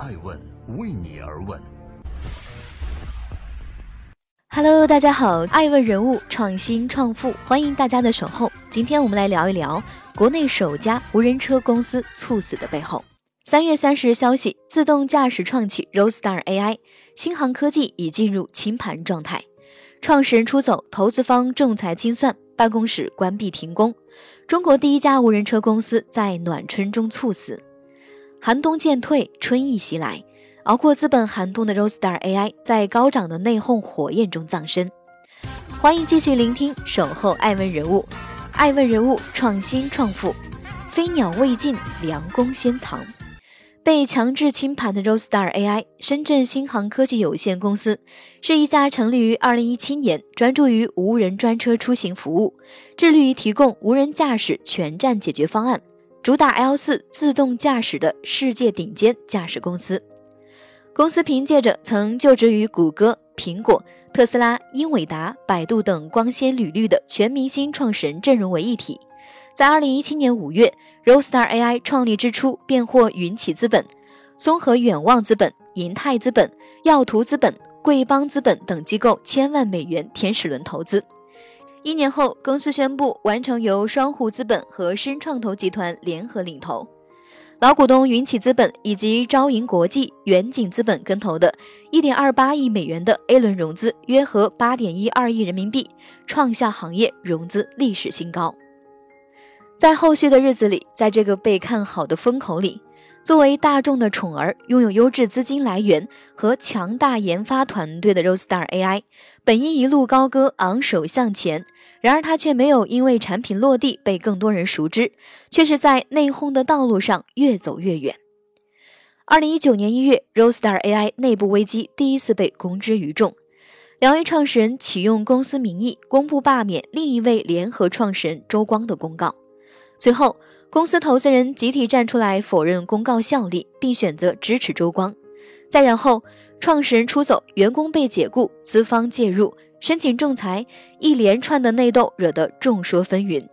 爱问为你而问。Hello，大家好，爱问人物创新创富，欢迎大家的守候。今天我们来聊一聊国内首家无人车公司猝死的背后。三月三十日消息，自动驾驶创企 Roadstar AI，新航科技已进入清盘状态，创始人出走，投资方仲裁清算，办公室关闭停工。中国第一家无人车公司在暖春中猝死。寒冬渐退，春意袭来，熬过资本寒冬的 Roadstar AI 在高涨的内讧火焰中葬身。欢迎继续聆听，守候爱问人物，爱问人物创新创富，飞鸟未尽，良弓先藏。被强制清盘的 Roadstar AI 深圳新航科技有限公司是一家成立于2017年，专注于无人专车出行服务，致力于提供无人驾驶全站解决方案，主打 L4 自动驾驶的世界顶尖驾驶公司。公司凭借着曾就职于谷歌、苹果、特斯拉、英伟达、百度等光鲜履历的全明星创始人阵容为一体。在二零一七年五月，Roadstar AI 创立之初便获云起资本、松和远望资本、银泰资本、耀图资本、贵邦资本等机构千万美元天使轮投资。一年后，公司宣布完成由双湖资本和深创投集团联合领投，老股东云起资本以及招银国际、远景资本跟投的一点二八亿美元的 A 轮融资，约合八点一二亿人民币，创下行业融资历史新高。在后续的日子里，在这个被看好的风口里，作为大众的宠儿，拥有优质资金来源和强大研发团队的 Roadstar AI，本应一路高歌，昂首向前。然而，它却没有因为产品落地被更多人熟知，却是在内讧的道路上越走越远。二零一九年一月，Roadstar AI 内部危机第一次被公之于众，两位创始人启用公司名义公布罢免另一位联合创始人周光的公告。随后，公司投资人集体站出来否认公告效力，并选择支持周光。再然后，创始人出走，员工被解雇，资方介入，申请仲裁，一连串的内斗惹得众说纷纭。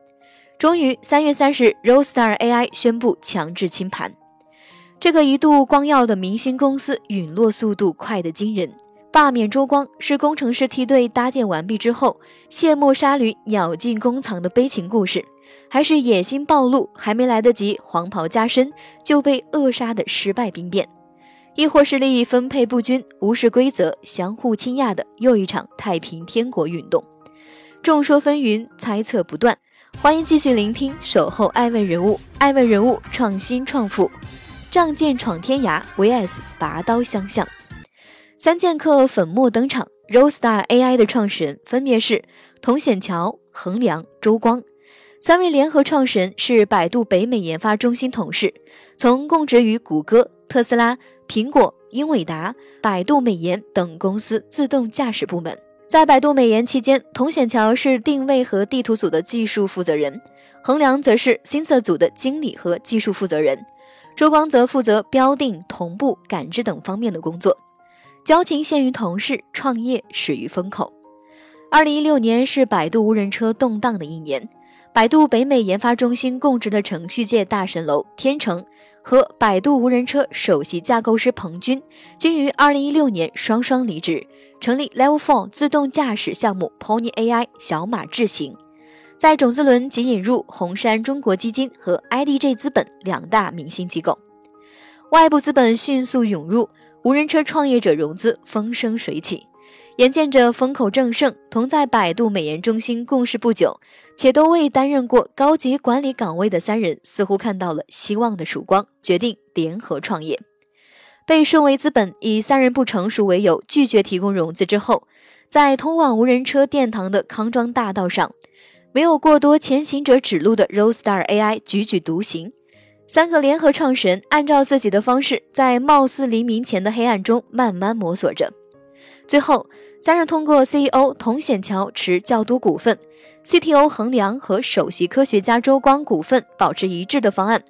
终于，三月三十，Roadstar AI 宣布强制清盘。这个一度光耀的明星公司陨落速度快得惊人。罢免周光是工程师梯队搭建完毕之后，卸磨杀驴，鸟尽弓藏的悲情故事。还是野心暴露，还没来得及黄袍加身就被扼杀的失败兵变，亦或是利益分配不均、无视规则、相互倾轧的又一场太平天国运动？众说纷纭，猜测不断。欢迎继续聆听《守候爱问人物》，爱问人物创新创富，仗剑闯天涯 vs 拔刀相向。三剑客粉墨登场 Roastar AI 的创始人分别是童显桥、衡良、周光。三位联合创始人是百度北美研发中心同事，曾供职于谷歌、特斯拉、苹果、英伟达、百度美颜等公司自动驾驶部门。在百度美颜期间，童显桥是定位和地图组的技术负责人，衡良则是新色组的经理和技术负责人，周光则负责标定、同步、感知等方面的工作。交情限于同事，创业始于风口。二零一六年是百度无人车动荡的一年。百度北美研发中心供职的程序界大神楼天成和百度无人车首席架构师彭军均于2016年双双离职，成立 Level Four 自动驾驶项目 Pony AI 小马智行，在种子轮即引入红杉中国基金和 IDG 资本两大明星机构，外部资本迅速涌入，无人车创业者融资风生水起。眼见着风口正盛，同在百度美颜中心共事不久，且都未担任过高级管理岗位的三人，似乎看到了希望的曙光，决定联合创业。被顺为资本以三人不成熟为由拒绝提供融资之后，在通往无人车殿堂的康庄大道上，没有过多前行者指路的 Roadstar AI 踽踽独行。三个联合创始人按照自己的方式，在貌似黎明前的黑暗中慢慢摸索着，最后。三人通过 CEO 童显桥持较多股份，CTO 衡量和首席科学家周光股份保持一致的方案。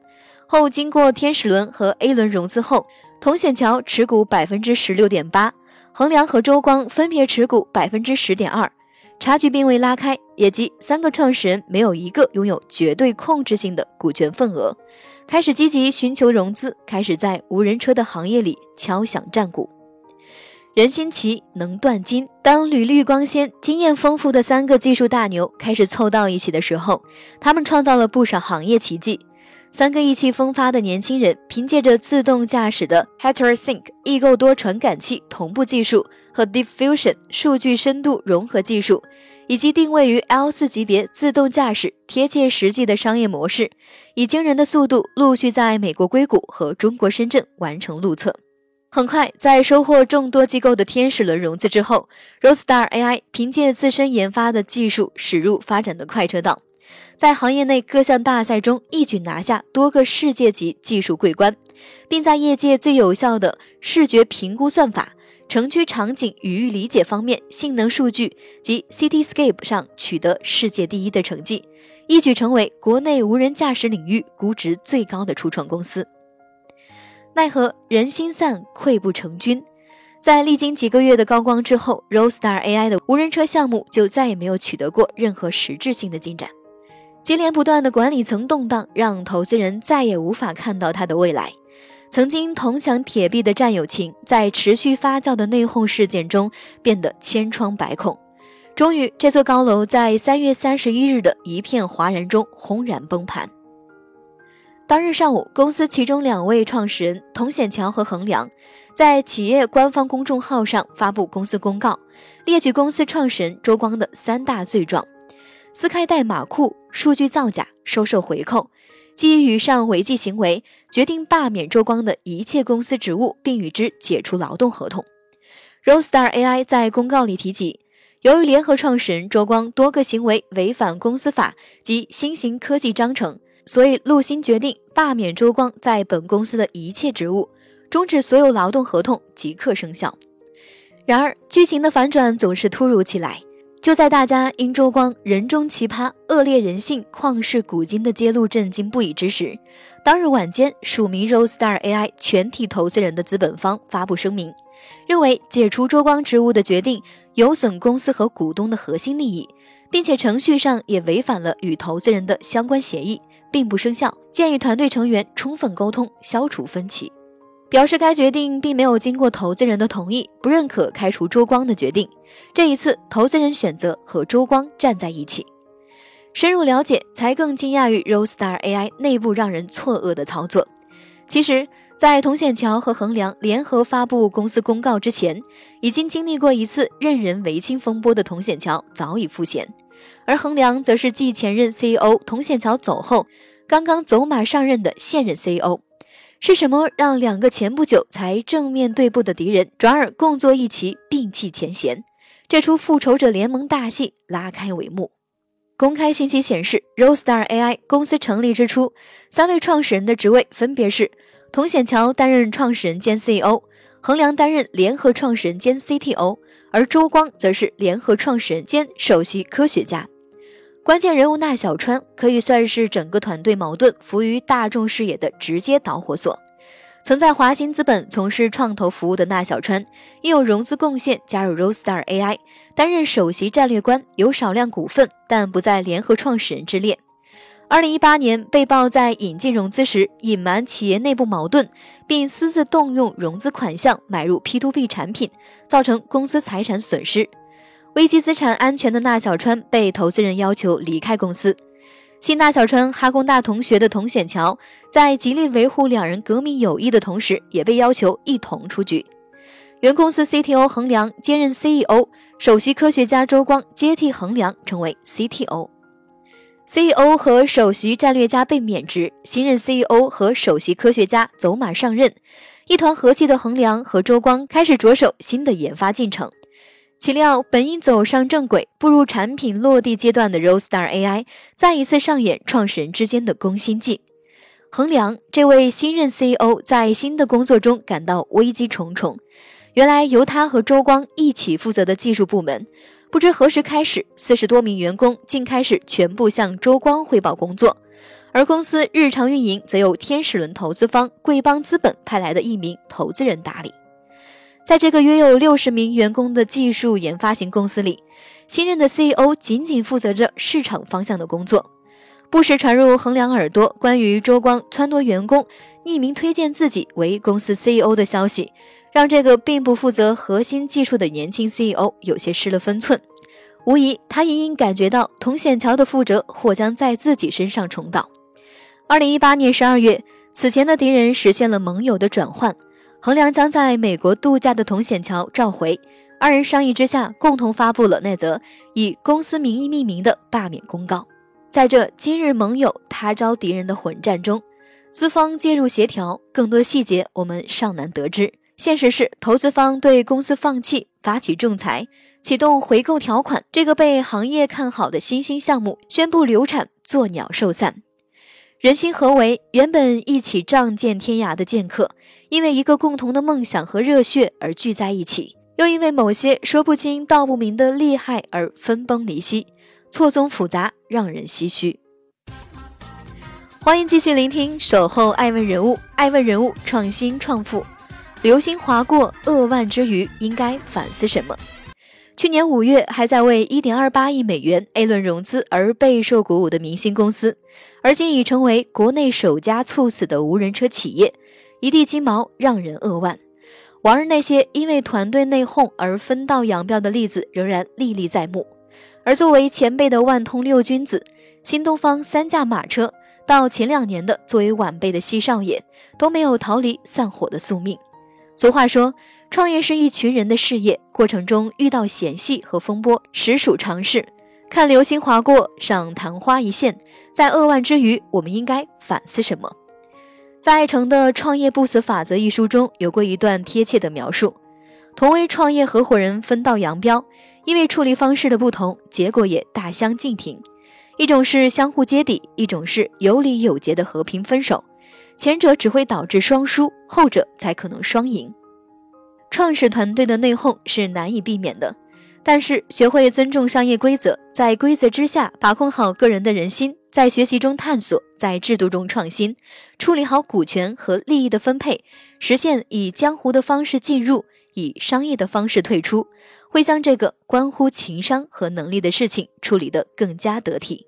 后，经过天使轮和 A 轮融资后，童显桥持股百分之十六点八，衡量和周光分别持股百分之十点二，差距并未拉开，也即三个创始人没有一个拥有绝对控制性的股权份额，开始积极寻求融资，开始在无人车的行业里敲响战鼓。人心齐，能断金。当履历光鲜、经验丰富的三个技术大牛开始凑到一起的时候，他们创造了不少行业奇迹。三个意气风发的年轻人，凭借着自动驾驶的 HeteroSync 异构多传感器同步技术和 Diffusion 数据深度融合技术，以及定位于 L4 级别自动驾驶贴切实际的商业模式，以惊人的速度陆续在美国硅谷和中国深圳完成路测。很快，在收获众多机构的天使轮融资之后，Roadstar AI 凭借自身研发的技术驶入发展的快车道。在行业内各项大赛中一举拿下多个世界级技术桂冠，并在业界最有效的视觉评估算法、城区场景语义理解方面性能数据及 Cityscape 上取得世界第一的成绩，一举成为国内无人驾驶领域估值最高的初创公司。奈何人心散，溃不成军，在历经几个月的高光之后，Roadstar AI 的无人车项目就再也没有取得过任何实质性的进展。接连不断的管理层动荡，让投资人再也无法看到它的未来。曾经铜墙铁壁的战友情，在持续发酵的内讧事件中变得千疮百孔。终于，这座高楼在三月三十一日的一片哗然中轰然崩盘。当日上午，公司其中两位创始人童显桥和衡良，在企业官方公众号上发布公司公告，列举公司创始人周光的三大罪状。撕开代码库、数据造假、收受回扣，基于以上违纪行为，决定罢免周光的一切公司职务，并与之解除劳动合同。Roadstar AI 在公告里提及，由于联合创始人周光多个行为违反公司法及新型科技章程，所以陆星决定罢免周光在本公司的一切职务，终止所有劳动合同，即刻生效。然而，剧情的反转总是突如其来。就在大家因周光人中奇葩、恶劣人性、旷世古今的揭露震惊不已之时，当日晚间，署名 Rose Star AI 全体投资人的资本方发布声明，认为解除周光职务的决定有损公司和股东的核心利益，并且程序上也违反了与投资人的相关协议，并不生效，建议团队成员充分沟通，消除分歧。表示该决定并没有经过投资人的同意，不认可开除周光的决定。这一次，投资人选择和周光站在一起。深入了解，才更惊讶于 Rosestar AI 内部让人错愕的操作。其实，在童显桥和衡良联合发布公司公告之前，已经经历过一次任人唯亲风波的童显桥早已赋闲，而衡良则是继前任 CEO 童显桥走后，刚刚走马上任的现任 CEO。是什么让两个前不久才正面对簿的敌人转而共坐一起，摒弃前嫌？这出复仇者联盟大戏拉开帷幕。公开信息显示，Roastar AI 公司成立之初，三位创始人的职位分别是：童显桥担任创始人兼 CEO，衡良担任联合创始人兼 CTO，而周光则是联合创始人兼首席科学家。关键人物纳小川可以算是整个团队矛盾浮于大众视野的直接导火索。曾在华兴资本从事创投服务的纳小川，因有融资贡献加入 Roadstar AI，担任首席战略官，有少量股份，但不在联合创始人之列。二零一八年被曝在引进融资时隐瞒企业内部矛盾，并私自动用融资款项买入 P2P 产品，造成公司财产损失。危机资产安全的纳小川被投资人要求离开公司。新纳小川哈工大同学的童显桥，在极力维护两人革命友谊的同时，也被要求一同出局。原公司 CTO 衡良兼任 CEO，首席科学家周光接替衡良成为 CTO。CEO 和首席战略家被免职，新任 CEO 和首席科学家走马上任。一团和气的衡良和周光开始着手新的研发进程。岂料，本应走上正轨、步入产品落地阶段的 Roadstar AI，再一次上演创始人之间的攻心计。衡良这位新任 CEO 在新的工作中感到危机重重。原来，由他和周光一起负责的技术部门，不知何时开始，四十多名员工竟开始全部向周光汇报工作，而公司日常运营则由天使轮投资方贵邦资本派来的一名投资人打理。在这个约有六十名员工的技术研发型公司里，新任的 CEO 仅仅负责着市场方向的工作。不时传入衡量耳朵关于周光撺掇员工匿名推荐自己为公司 CEO 的消息，让这个并不负责核心技术的年轻 CEO 有些失了分寸。无疑，他隐隐感觉到铜线桥的覆辙或将在自己身上重蹈。二零一八年十二月，此前的敌人实现了盟友的转换，衡量将在美国度假的铜线桥召回。二人商议之下，共同发布了那则以公司名义命名的罢免公告。在这今日盟友他招敌人的混战中，资方介入协调，更多细节我们尚难得知。现实是，投资方对公司放弃、发起仲裁、启动回购条款，这个被行业看好的新兴项目宣布流产，作鸟兽散。人心何为？原本一起仗剑天涯的剑客，因为一个共同的梦想和热血而聚在一起。又因为某些说不清道不明的利害而分崩离析，错综复杂，让人唏嘘。欢迎继续聆听《守候爱问人物》，爱问人物创新创富，流星划过扼腕之余，应该反思什么？去年五月还在为一点二八亿美元 A 轮融资而备受鼓舞的明星公司，而今已成为国内首家猝死的无人车企业，一地鸡毛，让人扼腕。往日那些因为团队内讧而分道扬镳的例子仍然历历在目，而作为前辈的万通六君子、新东方三驾马车，到前两年的作为晚辈的西少爷，都没有逃离散伙的宿命。俗话说，创业是一群人的事业，过程中遇到险隙和风波实属常事。看流星划过，赏昙花一现，在扼腕之余，我们应该反思什么？在爱成的《创业不死法则》一书中有过一段贴切的描述：同为创业合伙人分道扬镳，因为处理方式的不同，结果也大相径庭。一种是相互揭底，一种是有理有节的和平分手。前者只会导致双输，后者才可能双赢。创始团队的内讧是难以避免的，但是学会尊重商业规则，在规则之下把控好个人的人心。在学习中探索，在制度中创新，处理好股权和利益的分配，实现以江湖的方式进入，以商业的方式退出，会将这个关乎情商和能力的事情处理得更加得体。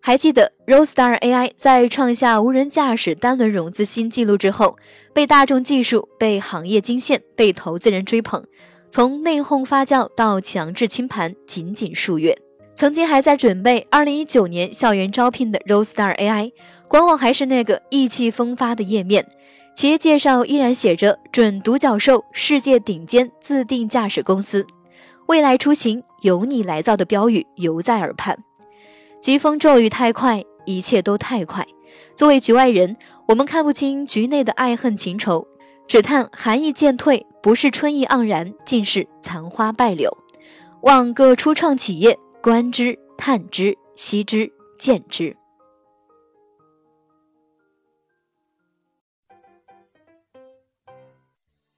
还记得 Roadstar AI 在创下无人驾驶单轮融资新纪录之后，被大众技术、被行业惊现、被投资人追捧，从内讧发酵到强制清盘，仅仅数月。曾经还在准备二零一九年校园招聘的 Roadstar AI 官网还是那个意气风发的页面，企业介绍依然写着“准独角兽，世界顶尖自定驾驶公司，未来出行由你来造”的标语犹在耳畔。疾风骤雨太快，一切都太快。作为局外人，我们看不清局内的爱恨情仇，只叹寒意渐退，不是春意盎然，尽是残花败柳。望各初创企业。观之、探之、悉之、见之。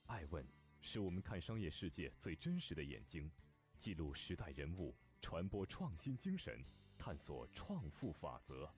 爱问是我们看商业世界最真实的眼睛，记录时代人物，传播创新精神，探索创富法则。